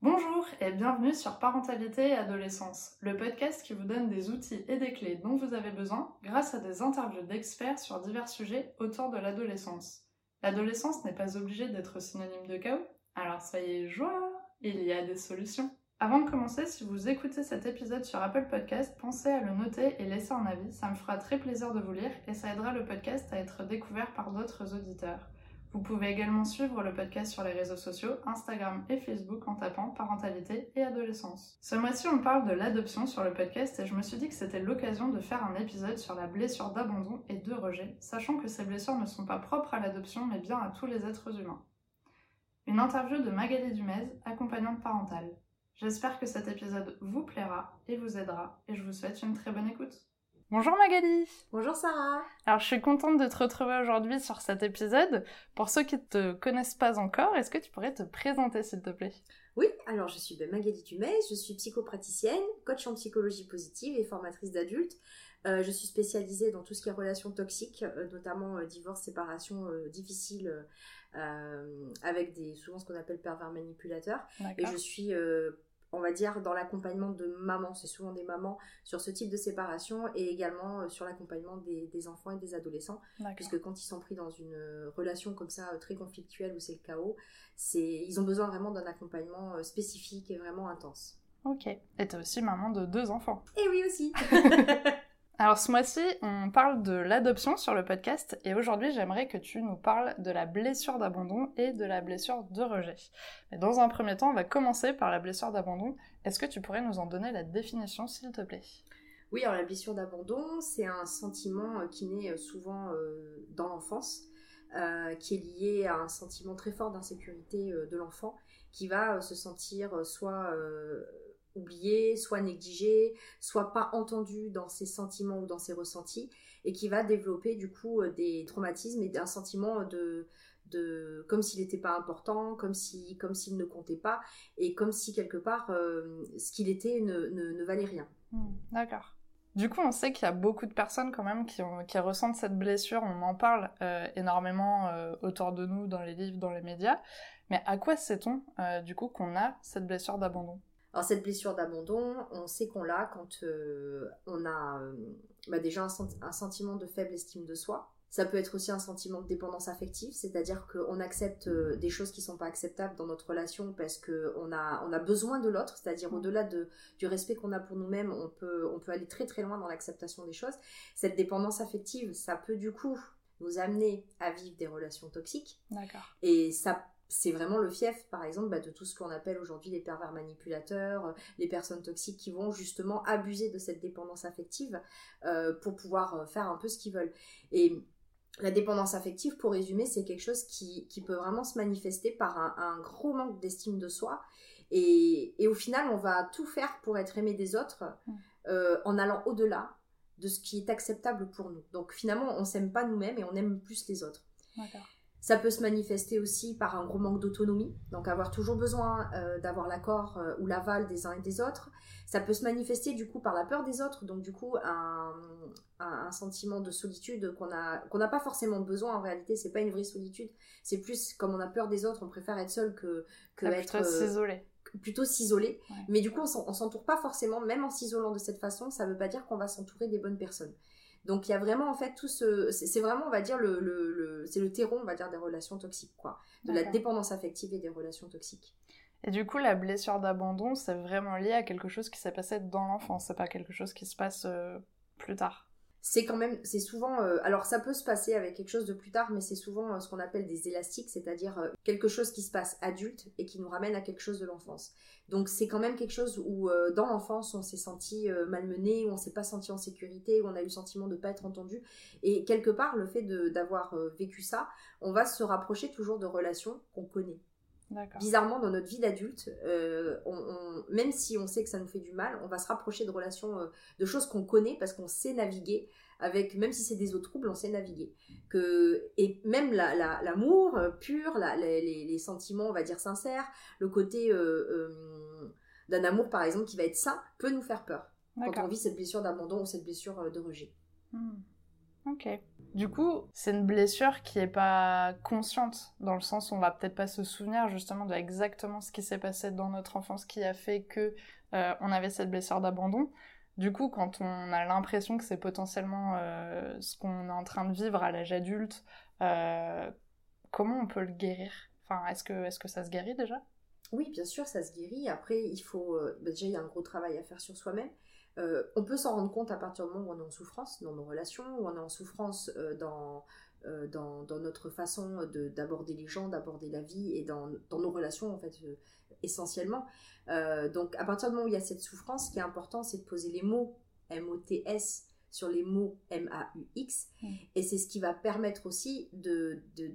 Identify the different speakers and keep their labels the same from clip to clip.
Speaker 1: Bonjour et bienvenue sur Parentalité et Adolescence, le podcast qui vous donne des outils et des clés dont vous avez besoin grâce à des interviews d'experts sur divers sujets autour de l'adolescence. L'adolescence n'est pas obligée d'être synonyme de chaos, alors soyez joie, il y a des solutions. Avant de commencer, si vous écoutez cet épisode sur Apple Podcast, pensez à le noter et laisser un avis, ça me fera très plaisir de vous lire et ça aidera le podcast à être découvert par d'autres auditeurs. Vous pouvez également suivre le podcast sur les réseaux sociaux, Instagram et Facebook en tapant parentalité et adolescence. Ce mois-ci, on parle de l'adoption sur le podcast et je me suis dit que c'était l'occasion de faire un épisode sur la blessure d'abandon et de rejet, sachant que ces blessures ne sont pas propres à l'adoption mais bien à tous les êtres humains. Une interview de Magali Dumez, accompagnante parentale. J'espère que cet épisode vous plaira et vous aidera et je vous souhaite une très bonne écoute. Bonjour Magali
Speaker 2: Bonjour Sarah
Speaker 1: Alors je suis contente de te retrouver aujourd'hui sur cet épisode. Pour ceux qui ne te connaissent pas encore, est-ce que tu pourrais te présenter s'il te plaît?
Speaker 2: Oui, alors je suis ben, Magali Dumais, je suis psychopraticienne, coach en psychologie positive et formatrice d'adultes. Euh, je suis spécialisée dans tout ce qui est relations toxiques, euh, notamment euh, divorce, séparation difficile, avec des, souvent ce qu'on appelle pervers manipulateurs. Et je suis on va dire, dans l'accompagnement de mamans, c'est souvent des mamans, sur ce type de séparation et également euh, sur l'accompagnement des, enfants et des adolescents. Puisque quand ils sont pris dans une euh, relation comme ça, euh, très conflictuelle, où c'est le chaos, ils ont besoin vraiment d'un accompagnement spécifique et vraiment intense.
Speaker 1: Ok. Et tu es aussi maman de deux enfants.
Speaker 2: Et oui aussi
Speaker 1: Alors ce mois-ci, on parle de l'adoption sur le podcast et aujourd'hui j'aimerais que tu nous parles de la blessure d'abandon et de la blessure de rejet. Mais dans un premier temps, on va commencer par la blessure d'abandon. Est-ce que tu pourrais nous en donner la définition s'il te plaît?
Speaker 2: Oui, alors la blessure d'abandon, c'est un sentiment euh, qui naît euh, souvent euh, dans l'enfance, qui est lié à un sentiment très fort d'insécurité de l'enfant, qui va se sentir soit oublié, soit négligé, soit pas entendu dans ses sentiments ou dans ses ressentis, et qui va développer du coup euh, des traumatismes et un sentiment de, de comme s'il n'était pas important, comme si comme s'il ne comptait pas, et comme si quelque part euh, ce qu'il était ne, ne, valait rien.
Speaker 1: Hmm, d'accord. Du coup, on sait qu'il y a beaucoup de personnes quand même qui, qui ressentent cette blessure. On en parle euh, énormément autour de nous, dans les livres, dans les médias. Mais à quoi sait-on du coup qu'on a cette blessure d'abandon?
Speaker 2: Alors cette blessure d'abandon, on sait qu'on l'a quand euh, on a euh, bah, déjà un, sentiment de faible estime de soi. Ça peut être aussi un sentiment de dépendance affective, c'est-à-dire qu'on accepte euh, des choses qui sont pas acceptables dans notre relation parce qu'on a, on a besoin de l'autre, c'est-à-dire au-delà de, du respect qu'on a pour nous-mêmes, on peut, on peut aller très très loin dans l'acceptation des choses. Cette dépendance affective, ça peut du coup nous amener à vivre des relations toxiques.
Speaker 1: D'accord.
Speaker 2: Et ça c'est vraiment le fief, par exemple, bah, de tout ce qu'on appelle aujourd'hui les pervers manipulateurs, euh, les personnes toxiques qui vont justement abuser de cette dépendance affective euh, pour pouvoir euh, faire un peu ce qu'ils veulent. Et la dépendance affective, pour résumer, c'est quelque chose qui, peut vraiment se manifester par un, gros manque d'estime de soi. Et, au final, on va tout faire pour être aimé des autres mmh. en allant au-delà de ce qui est acceptable pour nous. Donc finalement, on s'aime pas nous-mêmes et on aime plus les autres.
Speaker 1: D'accord.
Speaker 2: Ça peut se manifester aussi par un gros manque d'autonomie, donc avoir toujours besoin euh, d'avoir l'accord euh, ou l'aval des uns et des autres. Ça peut se manifester du coup par la peur des autres, donc du coup un, un, sentiment de solitude qu'on a qu'on n'a pas forcément besoin en réalité. C'est pas une vraie solitude, c'est plus comme on a peur des autres, on préfère être seul que que être
Speaker 1: plutôt s'isoler.
Speaker 2: Plutôt s'isoler, mais du coup on s'entoure pas forcément, même en s'isolant de cette façon, ça veut pas dire qu'on va s'entourer des bonnes personnes. Donc il y a vraiment en fait tout ce, c'est vraiment on va dire le, le, c'est le terreau on va dire des relations toxiques quoi, de la dépendance affective et des relations toxiques.
Speaker 1: Et du coup la blessure d'abandon c'est vraiment lié à quelque chose qui s'est passé dans l'enfance, c'est pas quelque chose qui se passe euh, plus tard
Speaker 2: c'est quand même, c'est souvent, euh, alors ça peut se passer avec quelque chose de plus tard, mais c'est souvent euh, ce qu'on appelle des élastiques, c'est-à-dire euh, quelque chose qui se passe adulte et qui nous ramène à quelque chose de l'enfance. Donc c'est quand même quelque chose où dans l'enfance on s'est senti malmené, on s'est pas senti en sécurité, on a eu le sentiment de pas être entendu, et quelque part le fait d'avoir vécu ça, on va se rapprocher toujours de relations qu'on connaît. Bizarrement, dans notre vie d'adulte, euh, même si on sait que ça nous fait du mal, on va se rapprocher de relations, euh, de choses qu'on connaît parce qu'on sait naviguer avec, même si c'est des eaux troubles, on sait naviguer. Que, et même l'amour la, euh, pur, les, sentiments, on va dire sincères, le côté d'un amour, par exemple, qui va être sain, peut nous faire peur quand on vit cette blessure d'abandon ou cette blessure de rejet.
Speaker 1: Hmm. Ok. Du coup, c'est une blessure qui est pas consciente, dans le sens où on va peut-être pas se souvenir justement de exactement ce qui s'est passé dans notre enfance qui a fait que euh, on avait cette blessure d'abandon. Du coup, quand on a l'impression que c'est potentiellement euh, ce qu'on est en train de vivre à l'âge adulte, euh, comment on peut le guérir? Enfin, est-ce que, est que ça se guérit déjà?
Speaker 2: Oui, bien sûr, ça se guérit. Après, il faut bah, déjà il y a un gros travail à faire sur soi-même. On peut s'en rendre compte à partir du moment où on est en souffrance dans nos relations, où on est en souffrance dans, dans, dans, notre façon d'aborder les gens, d'aborder la vie et dans, dans, nos relations en fait essentiellement. Euh, donc à partir du moment où il y a cette souffrance, ce qui est important, c'est de poser les mots M-O-T-S sur les mots M-A-U-X. Et c'est ce qui va permettre aussi de, de,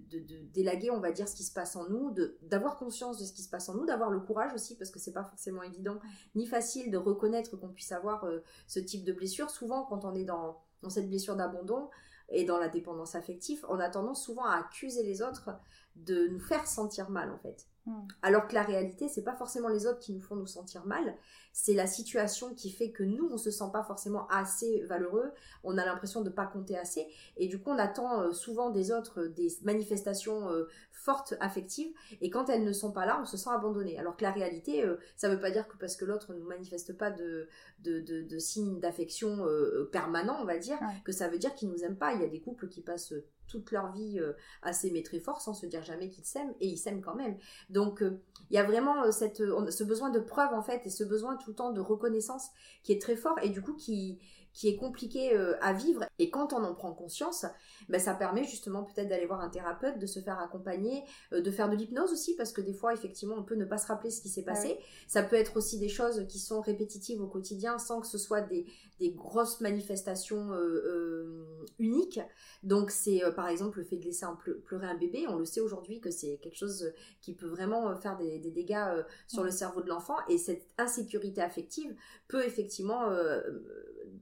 Speaker 2: délaguer, on va dire, ce qui se passe en nous, d'avoir conscience de ce qui se passe en nous, d'avoir le courage aussi, parce que c'est pas forcément évident ni facile de reconnaître qu'on puisse avoir euh, ce type de blessure. Souvent, quand on est dans, dans cette blessure d'abandon et dans la dépendance affective, on a tendance souvent à accuser les autres de nous faire sentir mal, en fait. Hmm. Alors que la réalité, c'est pas forcément les autres qui nous font nous sentir mal, c'est la situation qui fait que nous, on se sent pas forcément assez valeureux, on a l'impression de pas compter assez, et du coup, on attend euh, souvent des autres euh, des manifestations euh, fortes affectives, et quand elles ne sont pas là, on se sent abandonné. Alors que la réalité, ça veut pas dire que parce que l'autre ne manifeste pas de, de, signes d'affection permanents, on va dire, que ça veut dire qu'il nous aime pas. Il y a des couples qui passent toute leur vie à s'aimer très fort sans se dire jamais qu'ils s'aiment, et ils s'aiment quand même. Donc, il y a vraiment cette, ce besoin de preuve, en fait, et ce besoin tout le temps de reconnaissance qui est très fort et du coup qui, qui est compliqué euh, à vivre. Et quand on en prend conscience, ben, ça permet justement peut-être d'aller voir un thérapeute, de se faire accompagner, euh, de faire de l'hypnose aussi, parce que des fois, effectivement, on peut ne pas se rappeler ce qui s'est passé. Ça peut être aussi des choses qui sont répétitives au quotidien sans que ce soit des, des grosses manifestations euh, uniques. Donc c'est par exemple le fait de laisser un pleurer un bébé. On le sait aujourd'hui que c'est quelque chose qui peut vraiment faire des, des dégâts sur le cerveau de l'enfant. Et cette insécurité affective peut effectivement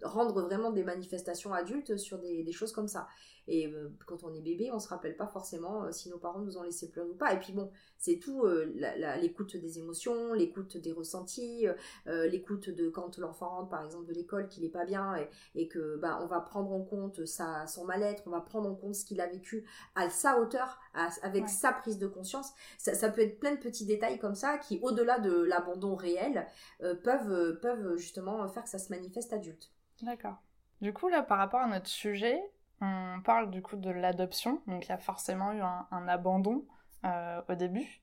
Speaker 2: rendre vraiment des manifestations adultes sur des, choses comme ça. Et euh, quand on est bébé, on se rappelle pas forcément euh, si nos parents nous ont laissé pleurer ou pas. Et puis bon, c'est tout euh, l'écoute des émotions, l'écoute des ressentis, l'écoute de quand l'enfant rentre par exemple de l'école qu'il est pas bien et, que bah, on va prendre en compte sa, son mal-être, on va prendre en compte ce qu'il a vécu à sa hauteur, avec sa prise de conscience. Ça, ça, peut être plein de petits détails comme ça qui, au-delà de l'abandon réel, peuvent, peuvent justement faire que ça se manifeste adulte.
Speaker 1: D'accord. Du coup, là, par rapport à notre sujet, on parle du coup de l'adoption, donc il y a forcément eu un, abandon euh, au début.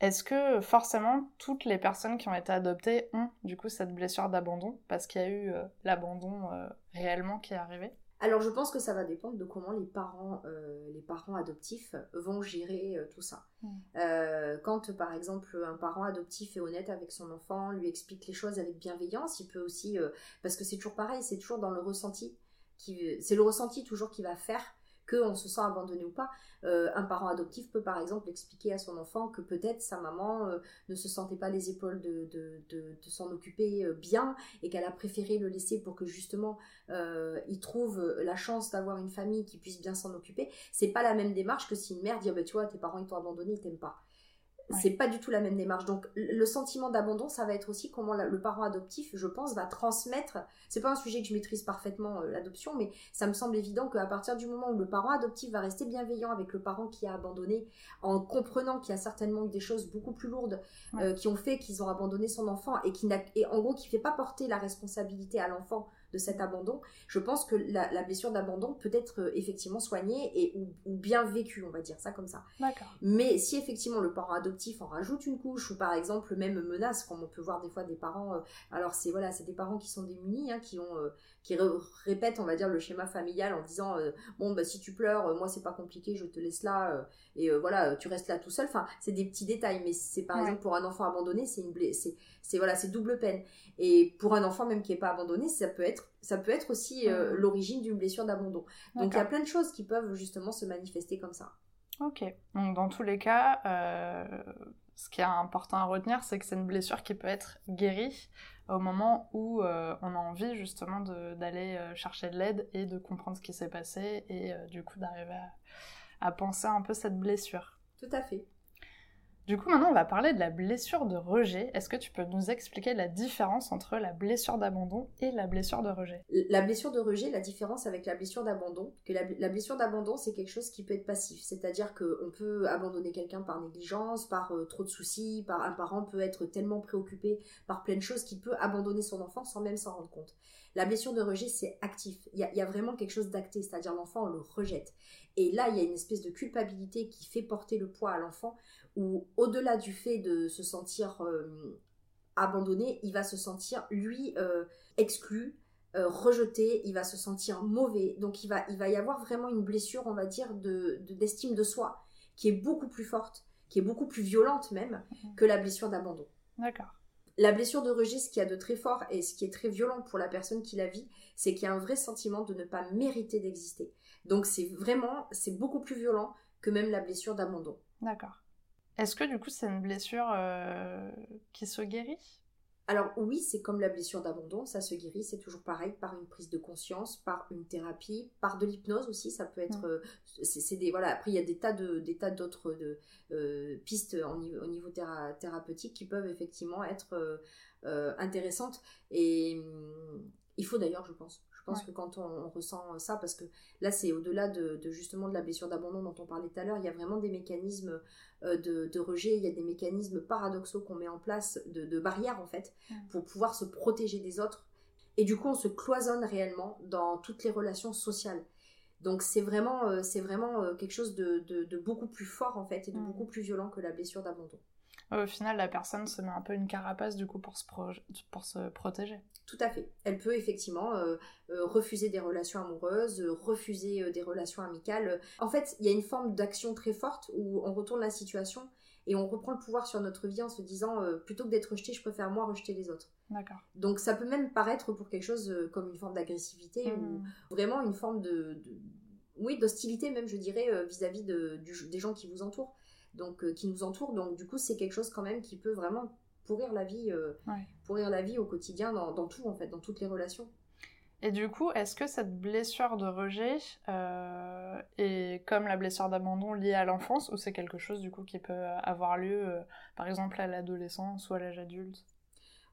Speaker 1: Est-ce que forcément toutes les personnes qui ont été adoptées ont du coup cette blessure d'abandon? Parce qu'il y a eu euh, l'abandon euh, réellement qui est arrivé?
Speaker 2: Alors je pense que ça va dépendre de comment les parents, euh, les parents adoptifs vont gérer euh, tout ça. Hmm. Euh, quand par exemple un parent adoptif est honnête avec son enfant, lui explique les choses avec bienveillance, il peut aussi, parce que c'est toujours pareil, c'est toujours dans le ressenti, c'est le ressenti toujours qui va faire qu'on se sent abandonné ou pas. Euh, un parent adoptif peut par exemple expliquer à son enfant que peut-être sa maman euh, ne se sentait pas les épaules de, s'en occuper euh, bien et qu'elle a préféré le laisser pour que justement il trouve la chance d'avoir une famille qui puisse bien s'en occuper. C'est pas la même démarche que si une mère dit ah ben, tu vois tes parents ils t'ont abandonné ils t'aiment pas. C'est pas du tout la même démarche. Donc le sentiment d'abandon, ça va être aussi comment le parent adoptif, je pense, va transmettre. C'est pas un sujet que je maîtrise parfaitement euh, l'adoption, mais ça me semble évident qu'à partir du moment où le parent adoptif va rester bienveillant avec le parent qui a abandonné, en comprenant qu'il y a certainement eu des choses beaucoup plus lourdes euh, qui ont fait qu'ils ont abandonné son enfant et qui n'a, et en gros qui fait pas porter la responsabilité à l'enfant de cet abandon, je pense que la, blessure d'abandon peut être euh, effectivement soignée et ou, bien vécue, on va dire ça comme ça. Mais si effectivement le parent adoptif en rajoute une couche ou par exemple même menace, comme on peut voir des fois des parents, euh, alors c'est voilà, c'est des parents qui sont démunis, hein, qui ont euh, qui répètent, on va dire, le schéma familial en disant bon bah si tu pleures, moi c'est pas compliqué, je te laisse là et voilà, tu restes là tout seul. Enfin, c'est des petits détails, mais c'est par exemple pour un enfant abandonné, c'est une c'est c'est voilà, c'est double peine. Et pour un enfant même qui n'est pas abandonné, ça peut être, ça peut être aussi euh, mmh. l'origine d'une blessure d'abandon. Donc il y a plein de choses qui peuvent justement se manifester comme ça.
Speaker 1: Ok. Donc dans tous les cas, euh, ce qui est important à retenir, c'est que c'est une blessure qui peut être guérie au moment où euh, on a envie justement d'aller chercher de l'aide et de comprendre ce qui s'est passé et du coup d'arriver à, à penser un peu cette blessure.
Speaker 2: Tout à fait.
Speaker 1: Du coup, maintenant, on va parler de la blessure de rejet. Est-ce que tu peux nous expliquer la différence entre la blessure d'abandon et la blessure de rejet?
Speaker 2: La blessure de rejet, la différence avec la blessure d'abandon, que la, blessure d'abandon, c'est quelque chose qui peut être passif. C'est-à-dire qu'on peut abandonner quelqu'un par négligence, par euh, trop de soucis, par un parent peut être tellement préoccupé par plein de choses qu'il peut abandonner son enfant sans même s'en rendre compte. La blessure de rejet, c'est actif. Il y, a, vraiment quelque chose d'acté, c'est-à-dire l'enfant, on le rejette. Et là, il y a une espèce de culpabilité qui fait porter le poids à l'enfant, où au-delà du fait de se sentir euh, abandonné, il va se sentir, lui, euh, exclu, euh, rejeté, il va se sentir mauvais. Donc il va, il va y avoir vraiment une blessure, on va dire, de, d'estime de soi, qui est beaucoup plus forte, qui est beaucoup plus violente même, mhm. que la blessure d'abandon.
Speaker 1: D'accord.
Speaker 2: La blessure de rejet, ce qu'il y a de très fort et ce qui est très violent pour la personne qui la vit, c'est qu'il y a un vrai sentiment de ne pas mériter d'exister. Donc c'est vraiment, c'est beaucoup plus violent que même la blessure d'abandon.
Speaker 1: D'accord. Est-ce que du coup c'est une blessure euh, qui se guérit?
Speaker 2: Alors oui, c'est comme la blessure d'abandon, ça se guérit, c'est toujours pareil, par une prise de conscience, par une thérapie, par de l'hypnose aussi, ça peut être, euh, c'est des voilà. Après il y a des tas de des tas d'autres de, euh, pistes au niveau thérapeutique qui peuvent effectivement être euh, intéressantes et hum, il faut d'ailleurs, je pense, je pense que quand on, ressent ça, parce que là c'est au-delà de, justement de la blessure d'abandon dont on parlait tout à l'heure, il y a vraiment des mécanismes euh, de, rejet, il y a des mécanismes paradoxaux qu'on met en place, de, barrières en fait, pour pouvoir se protéger des autres. Et du coup on se cloisonne réellement dans toutes les relations sociales. Donc c'est vraiment, euh, c'est vraiment euh, quelque chose de, beaucoup plus fort en fait et de beaucoup plus violent que la blessure d'abandon.
Speaker 1: Au final, la personne se met un peu une carapace du coup pour se, pour se protéger.
Speaker 2: Tout à fait. Elle peut effectivement euh, euh, refuser des relations amoureuses, euh, refuser des relations amicales. En fait, il y a une forme d'action très forte où on retourne la situation et on reprend le pouvoir sur notre vie en se disant plutôt que d'être rejeté, je préfère moi rejeter les autres.
Speaker 1: D'accord.
Speaker 2: Donc ça peut même paraître pour quelque chose comme une forme d'agressivité ou mmh. vraiment une forme de, oui d'hostilité même je dirais vis-à-vis de, des gens qui vous entourent donc qui nous entourent donc du coup c'est quelque chose quand même qui peut vraiment pourrir la vie, euh, pourrir la vie au quotidien, dans, tout en fait, dans toutes les relations.
Speaker 1: Et du coup, est-ce que cette blessure de rejet euh, est comme la blessure d'abandon liée à l'enfance ou c'est quelque chose du coup qui peut avoir lieu, euh, par exemple à l'adolescence ou à l'âge adulte?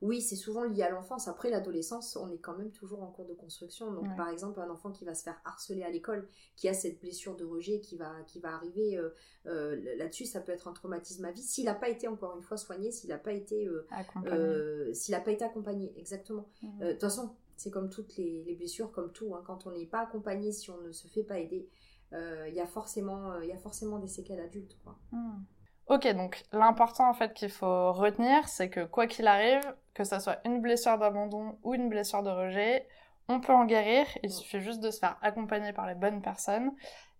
Speaker 2: Oui, c'est souvent lié à l'enfance. Après l'adolescence, on est quand même toujours en cours de construction. Donc, par exemple, un enfant qui va se faire harceler à l'école, qui a cette blessure de rejet qui va, qui va arriver euh, euh, là-dessus, ça peut être un traumatisme à vie. S'il n'a pas été, encore une fois, soigné, s'il n'a pas été euh, accompagné. s'il n'a pas été accompagné, exactement. Mhm. De toute façon, c'est comme toutes les, blessures, comme tout. Hein. quand on n'est pas accompagné, si on ne se fait pas aider, il y, a forcément, y a forcément des séquelles adultes. Quoi.
Speaker 1: Mhm. Ok, donc l'important en fait qu'il faut retenir, c'est que quoi qu'il arrive, que ça soit une blessure d'abandon ou une blessure de rejet, on peut en guérir. Il suffit juste de se faire accompagner par les bonnes personnes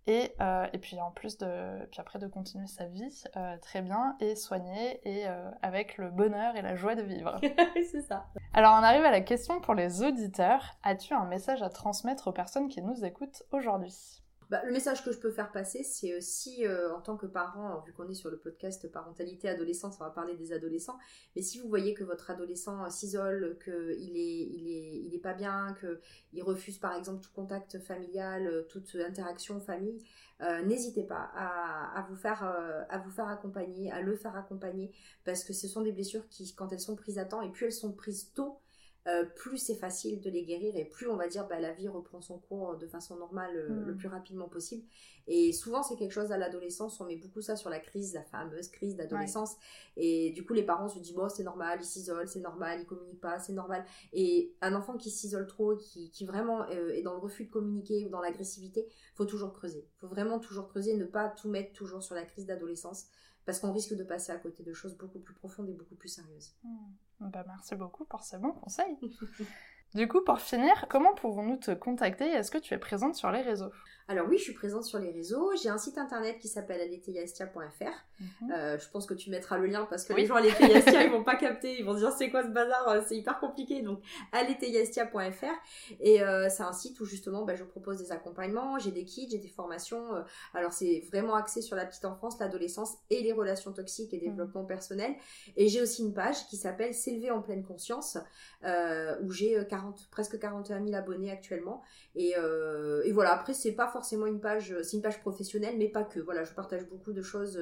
Speaker 1: et, euh, et puis en plus de, puis après de continuer sa vie euh, très bien et soigner et euh, avec le bonheur et la joie de vivre.
Speaker 2: c'est ça.
Speaker 1: Alors on arrive à la question pour les auditeurs. As-tu un message à transmettre aux personnes qui nous écoutent aujourd'hui?
Speaker 2: Bah, le message que je peux faire passer, c'est euh, si euh, en tant que parent, vu qu'on est sur le podcast parentalité adolescente, on va parler des adolescents, mais si vous voyez que votre adolescent s'isole, qu'il est, il est, pas bien, qu'il refuse par exemple tout contact familial, euh, toute interaction famille, n'hésitez pas à vous faire accompagner, à le faire accompagner, parce que ce sont des blessures qui, quand elles sont prises à temps, et puis elles sont prises tôt, euh, plus c'est facile de les guérir et plus on va dire bah, la vie reprend son cours de façon normale euh, le mm. plus rapidement possible. Et souvent c'est quelque chose à l'adolescence, on met beaucoup ça sur la crise, la fameuse crise d'adolescence. Et du coup les parents se disent bon c'est normal, il s'isole, c'est normal, il communique pas, c'est normal. Et un enfant qui s'isole trop, qui, qui vraiment euh, est dans le refus de communiquer ou dans l'agressivité, faut toujours creuser. faut vraiment toujours creuser, ne pas tout mettre toujours sur la crise d'adolescence parce qu'on risque de passer à côté de choses beaucoup plus profondes et beaucoup plus sérieuses.
Speaker 1: Hmm. Bah, merci beaucoup pour ces bons conseils. du coup, pour finir, comment pouvons-nous te contacter Est-ce que tu es présente sur les réseaux?
Speaker 2: Alors oui, je suis présente sur les réseaux. J'ai un site internet qui s'appelle aletheyaestia.fr. Mhm. Euh, je pense que tu mettras le lien parce que les gens à ils vont pas capter, ils vont se dire c'est quoi ce bazar, euh, c'est hyper compliqué. Donc aletheyaestia.fr et euh, c'est un site où justement bah, je propose des accompagnements, j'ai des kits, j'ai des formations. alors c'est vraiment axé sur la petite enfance, l'adolescence et les relations toxiques et mhm. développement personnel. Et j'ai aussi une page qui s'appelle S'élever en pleine conscience où j'ai 40, presque 41 000 abonnés actuellement. Et, euh, et voilà, après, c'est pas forcément une page, c'est une page professionnelle, mais pas que. Voilà, je partage beaucoup de choses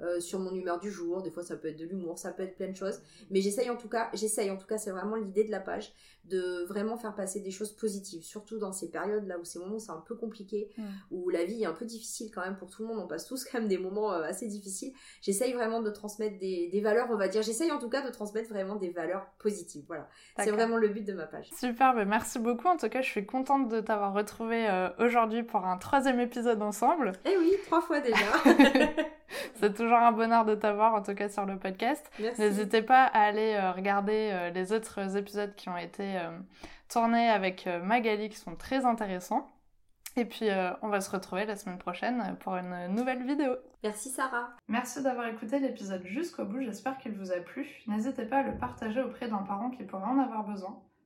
Speaker 2: euh, sur mon humeur du jour. Des fois, ça peut être de l'humour, ça peut être plein de choses. Mais j'essaye en tout cas, j'essaye en tout cas, c'est vraiment l'idée de la page, de vraiment faire passer des choses positives, surtout dans ces périodes là où ces moments c'est un peu compliqué, mm. où la vie est un peu difficile quand même pour tout le monde. On passe tous quand même des moments assez difficiles. J'essaye vraiment de transmettre des, des valeurs, on va dire. J'essaye en tout cas de transmettre vraiment des valeurs positives. Voilà. C'est vraiment le but de ma page.
Speaker 1: Super, mais merci beaucoup. En tout cas, je suis contente de t'avoir retrouvé euh, aujourd'hui pour un troisième épisode ensemble.
Speaker 2: Eh oui, trois fois déjà.
Speaker 1: C'est toujours un bonheur de t'avoir, en tout cas sur le podcast. N'hésitez pas à aller euh, regarder euh, les autres épisodes qui ont été tournés avec Magali, qui sont très intéressants. Et puis, euh, on va se retrouver la semaine prochaine pour une nouvelle vidéo.
Speaker 2: Merci Sarah.
Speaker 1: Merci d'avoir écouté l'épisode jusqu'au bout, j'espère qu'il vous a plu. N'hésitez pas à le partager auprès d'un parent qui pourrait en avoir besoin.